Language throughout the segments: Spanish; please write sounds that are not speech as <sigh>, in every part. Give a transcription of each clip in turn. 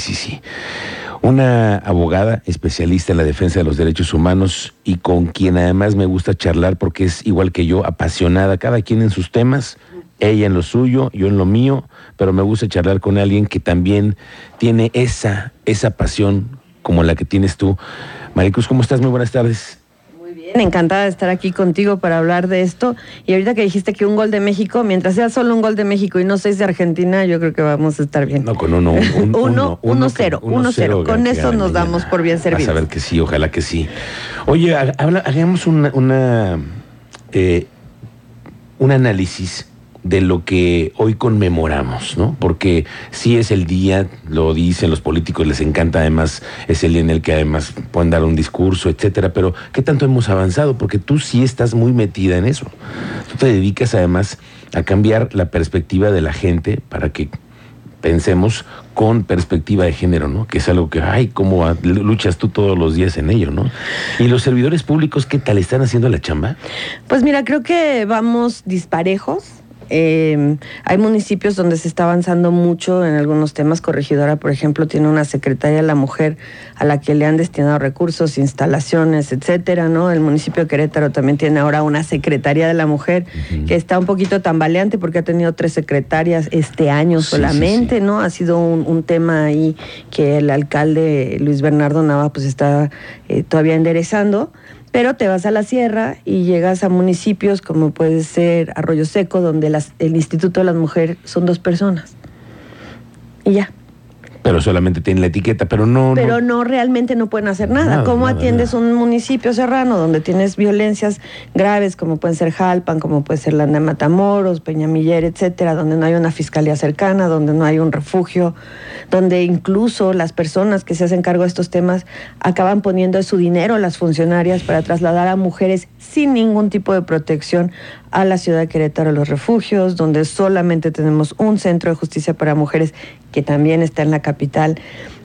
sí, sí. Una abogada especialista en la defensa de los derechos humanos y con quien además me gusta charlar porque es igual que yo, apasionada, cada quien en sus temas, ella en lo suyo, yo en lo mío, pero me gusta charlar con alguien que también tiene esa, esa pasión como la que tienes tú. Maricruz, ¿cómo estás? Muy buenas tardes. Bien, encantada de estar aquí contigo para hablar de esto. Y ahorita que dijiste que un gol de México, mientras sea solo un gol de México y no seis de Argentina, yo creo que vamos a estar bien. No, con uno, un, <laughs> uno, uno, cero, uno, cero. Con eso nos damos por bien servidos. A ver que sí, ojalá que sí. Oye, hagamos una, una eh, un análisis de lo que hoy conmemoramos, ¿no? Porque sí es el día, lo dicen los políticos, les encanta además, es el día en el que además pueden dar un discurso, etcétera, pero ¿qué tanto hemos avanzado? Porque tú sí estás muy metida en eso. Tú te dedicas además a cambiar la perspectiva de la gente para que pensemos con perspectiva de género, ¿no? Que es algo que, ay, cómo luchas tú todos los días en ello, ¿no? ¿Y los servidores públicos qué tal están haciendo la chamba? Pues mira, creo que vamos disparejos eh, hay municipios donde se está avanzando mucho en algunos temas. Corregidora, por ejemplo, tiene una secretaria de la mujer a la que le han destinado recursos, instalaciones, etcétera, ¿no? El municipio de Querétaro también tiene ahora una secretaria de la mujer que está un poquito tambaleante porque ha tenido tres secretarias este año solamente, ¿no? Ha sido un, tema ahí que el alcalde Luis Bernardo Nava pues está eh, todavía enderezando. Pero te vas a la sierra y llegas a municipios como puede ser Arroyo Seco, donde el Instituto de las Mujeres son dos personas. Y ya. Pero solamente tienen la etiqueta, pero no. Pero no, realmente no pueden hacer nada. ¿Cómo atiendes un municipio serrano donde tienes violencias graves, como pueden ser Jalpan, como puede ser Landa Matamoros, Peñamiller, etcétera, donde no hay una fiscalía cercana, donde no hay un refugio, donde incluso las personas que se hacen cargo de estos temas acaban poniendo su dinero las funcionarias para trasladar a mujeres sin ningún tipo de protección a la ciudad de Querétaro, los refugios, donde solamente tenemos un centro de justicia para mujeres que también está en la capital.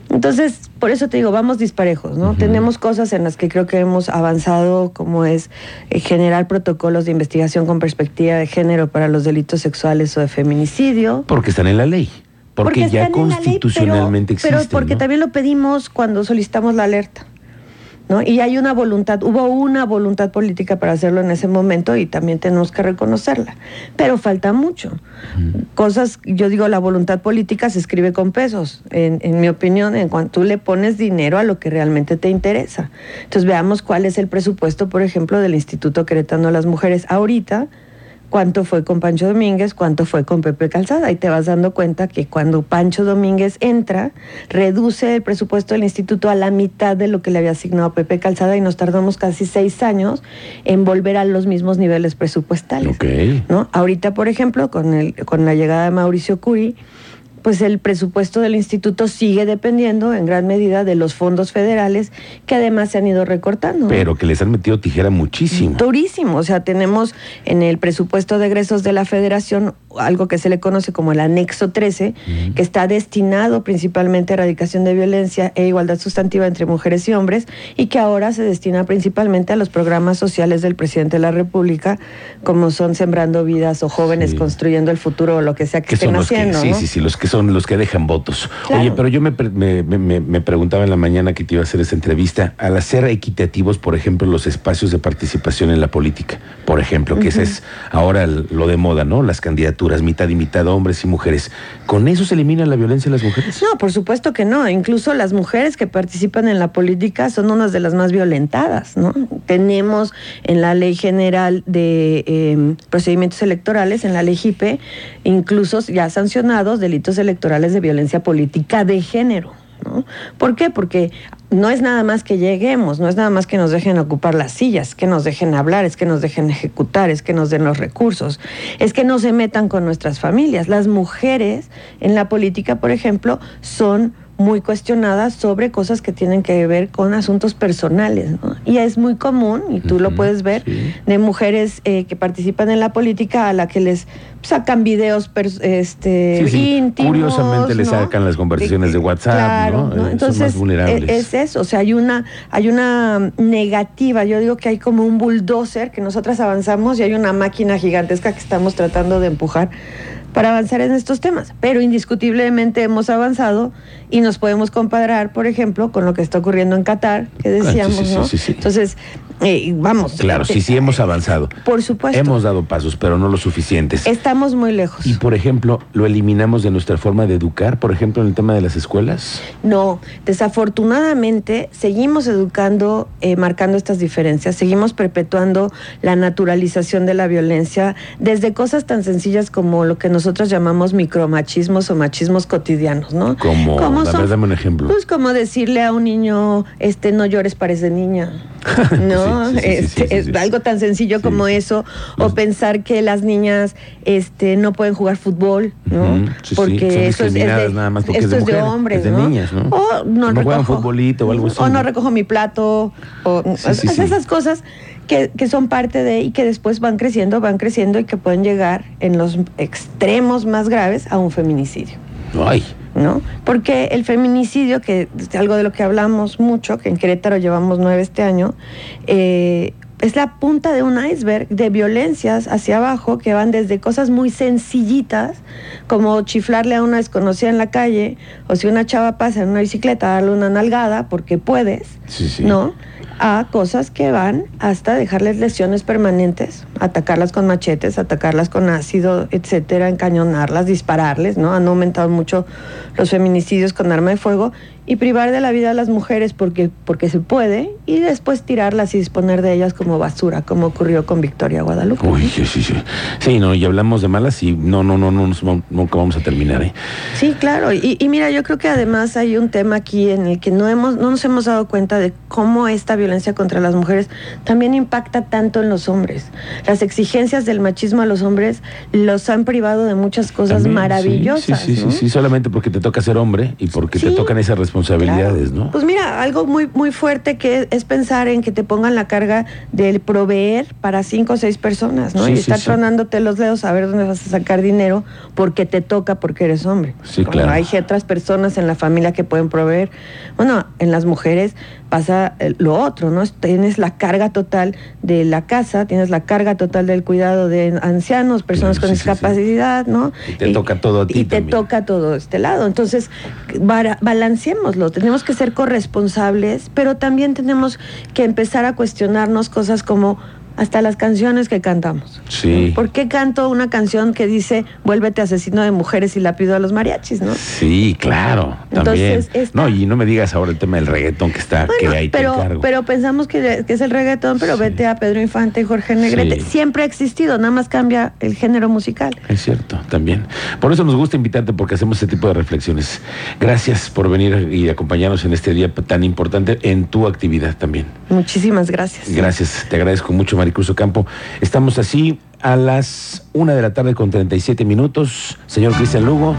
Entonces, por eso te digo, vamos disparejos, ¿no? Tenemos cosas en las que creo que hemos avanzado, como es eh, generar protocolos de investigación con perspectiva de género para los delitos sexuales o de feminicidio. Porque están en la ley. Porque, ya constitucionalmente existen. Pero porque también lo pedimos cuando solicitamos la alerta. Y hay una voluntad, hubo una voluntad política para hacerlo en ese momento y también tenemos que reconocerla, pero falta mucho. Cosas, yo digo, la voluntad política se escribe con pesos, en, en mi opinión, en cuanto tú le pones dinero a lo que realmente te interesa. Entonces veamos cuál es el presupuesto, por ejemplo, del Instituto Queretano a las Mujeres ahorita cuánto fue con Pancho Domínguez, cuánto fue con Pepe Calzada. Y te vas dando cuenta que cuando Pancho Domínguez entra, reduce el presupuesto del instituto a la mitad de lo que le había asignado Pepe Calzada y nos tardamos casi seis años en volver a los mismos niveles presupuestales. ¿no? Ahorita, por ejemplo, con, el, con la llegada de Mauricio Curi, pues el presupuesto del instituto sigue dependiendo en gran medida de los fondos federales que además se han ido recortando. Pero que les han metido tijera muchísimo. Durísimo. O sea, tenemos en el presupuesto de egresos de la federación algo que se le conoce como el anexo 13, que está destinado principalmente a erradicación de violencia e igualdad sustantiva entre mujeres y hombres y que ahora se destina principalmente a los programas sociales del presidente de la República, como son Sembrando Vidas o Jóvenes Construyendo el Futuro o lo que sea que, estén haciendo. sí, sí, sí, los que son son los que dejan votos. Oye, pero yo me, me, preguntaba en la mañana que te iba a hacer esa entrevista, al hacer equitativos, por ejemplo, los espacios de participación en la política, por ejemplo, que ese es ahora lo de moda, ¿no? Las candidaturas, mitad y mitad, hombres y mujeres. ¿Con eso se elimina la violencia de las mujeres? No, por supuesto que no. Incluso las mujeres que participan en la política son unas de las más violentadas, ¿no? Tenemos en la Ley General de em, Procedimientos Electorales, en la Ley JIPE, incluso ya sancionados delitos electorales de violencia política de género. ¿no? ¿Por qué? Porque no es nada más que lleguemos, no es nada más que nos dejen ocupar las sillas, que nos dejen hablar, es que nos dejen ejecutar, es que nos den los recursos, es que no se metan con nuestras familias. Las mujeres en la política, por ejemplo, son muy cuestionadas sobre cosas que tienen que ver con asuntos personales. ¿no? Y es muy común, y tú lo puedes ver, de mujeres eh, que participan en la política a la que les sacan videos este, íntimos. Curiosamente les sacan las conversaciones de, WhatsApp, ¿no? Entonces, e, es eso, o sea, hay una, hay una negativa, yo digo que hay como un bulldozer que nosotras avanzamos y hay una máquina gigantesca que estamos tratando de empujar para avanzar en estos temas. Pero indiscutiblemente hemos avanzado y nos podemos comparar, por ejemplo, con lo que está ocurriendo en Qatar, que decíamos, sí, sí, ¿no? sí, sí. Entonces, eh, vamos. Claro, sí, sí hemos avanzado. Por supuesto. Hemos dado pasos, pero no lo suficientes. Estamos muy lejos. Y por ejemplo, ¿lo eliminamos de nuestra forma de educar, por ejemplo, en el tema de las escuelas? No, desafortunadamente seguimos educando, eh, marcando estas diferencias, seguimos perpetuando la naturalización de la violencia desde cosas tan sencillas como lo que nosotros llamamos micromachismos o machismos cotidianos, ¿no? Como, ¿Cómo a son? ver, dame un ejemplo. Pues como decirle a un niño, este, no llores, parece niña. <laughs> ¿No? Sí, sí, Este, es algo tan sencillo como eso. O pensar que las niñas este, no pueden jugar fútbol, ¿no? Porque eso es- de, esto es de hombres, es de ¿no? niñas, ¿no? O no, No recojo- futbolito o algo así, O no recojo mi plato. O. Esas cosas que, que son parte de y que después van creciendo, van creciendo y que pueden llegar en los extremos más graves a un feminicidio. Ay, ¿no? Porque el feminicidio, que es algo de lo que hablamos mucho, que en Querétaro llevamos nueve este año, eh, es la punta de un iceberg de violencias hacia abajo que van desde cosas muy sencillitas, como chiflarle a una desconocida en la calle, o si una chava pasa en una bicicleta, darle una nalgada porque puedes, sí, sí. ¿no? A cosas que van hasta dejarles lesiones permanentes, atacarlas con machetes, atacarlas con ácido, etcétera, encañonarlas, dispararles, ¿no? Han aumentado mucho los feminicidios con arma de fuego y privar de la vida a las mujeres porque, porque se puede y después tirarlas y disponer de ellas como basura, como ocurrió con Victoria Guadalupe. Uy, sí, sí, sí. Sí, no, y hablamos de malas y no, no, no, no, nunca vamos a terminar, ¿eh? Sí, claro. Y, y mira, yo creo que además hay un tema aquí en el que no hemos, no nos hemos dado cuenta de cómo esta violencia contra las mujeres también impacta tanto en los hombres. Las exigencias del machismo a los hombres los han privado de muchas cosas También, maravillosas. Sí, sí, sí, ¿no? sí, sí, solamente porque te toca ser hombre y porque te tocan esas responsabilidades, Claro. ¿no? Pues mira, algo muy, muy fuerte que es pensar en que te pongan la carga del proveer para cinco o seis personas, ¿no? Sí, y sí, estar tronándote los dedos a ver dónde vas a sacar dinero porque te toca porque eres hombre. Sí, Como claro. Hay otras personas en la familia que pueden proveer. Bueno, en las mujeres pasa lo otro, ¿no? Tienes la carga total de la casa, tienes la carga total del cuidado de ancianos, personas Claro, con sí, sí, sí. discapacidad, ¿no? Y te toca todo a ti Y te también. toca todo este lado. Entonces, balanceémoslo. Tenemos que ser corresponsables, pero también tenemos que empezar a cuestionarnos cosas como hasta las canciones que cantamos. Sí. ¿Por qué canto una canción que dice vuélvete asesino de mujeres y la pido a los mariachis, no? Sí, claro, también. Entonces, esta- No, y no me digas ahora el tema del reggaetón que está, que ahí te pero, encargo. pero pensamos que, que es el reggaetón, pero Sí. vete a Pedro Infante y Jorge Negrete. Sí. Siempre ha existido, nada más cambia el género musical. Es cierto, también. Por eso nos gusta invitarte porque hacemos este tipo de reflexiones. Gracias por venir y acompañarnos en este día tan importante en tu actividad también. Muchísimas gracias. Gracias, te agradezco mucho, Maricruz Ocampo. Estamos así a las una de la tarde con 37 minutos. Señor Cristian Lugo.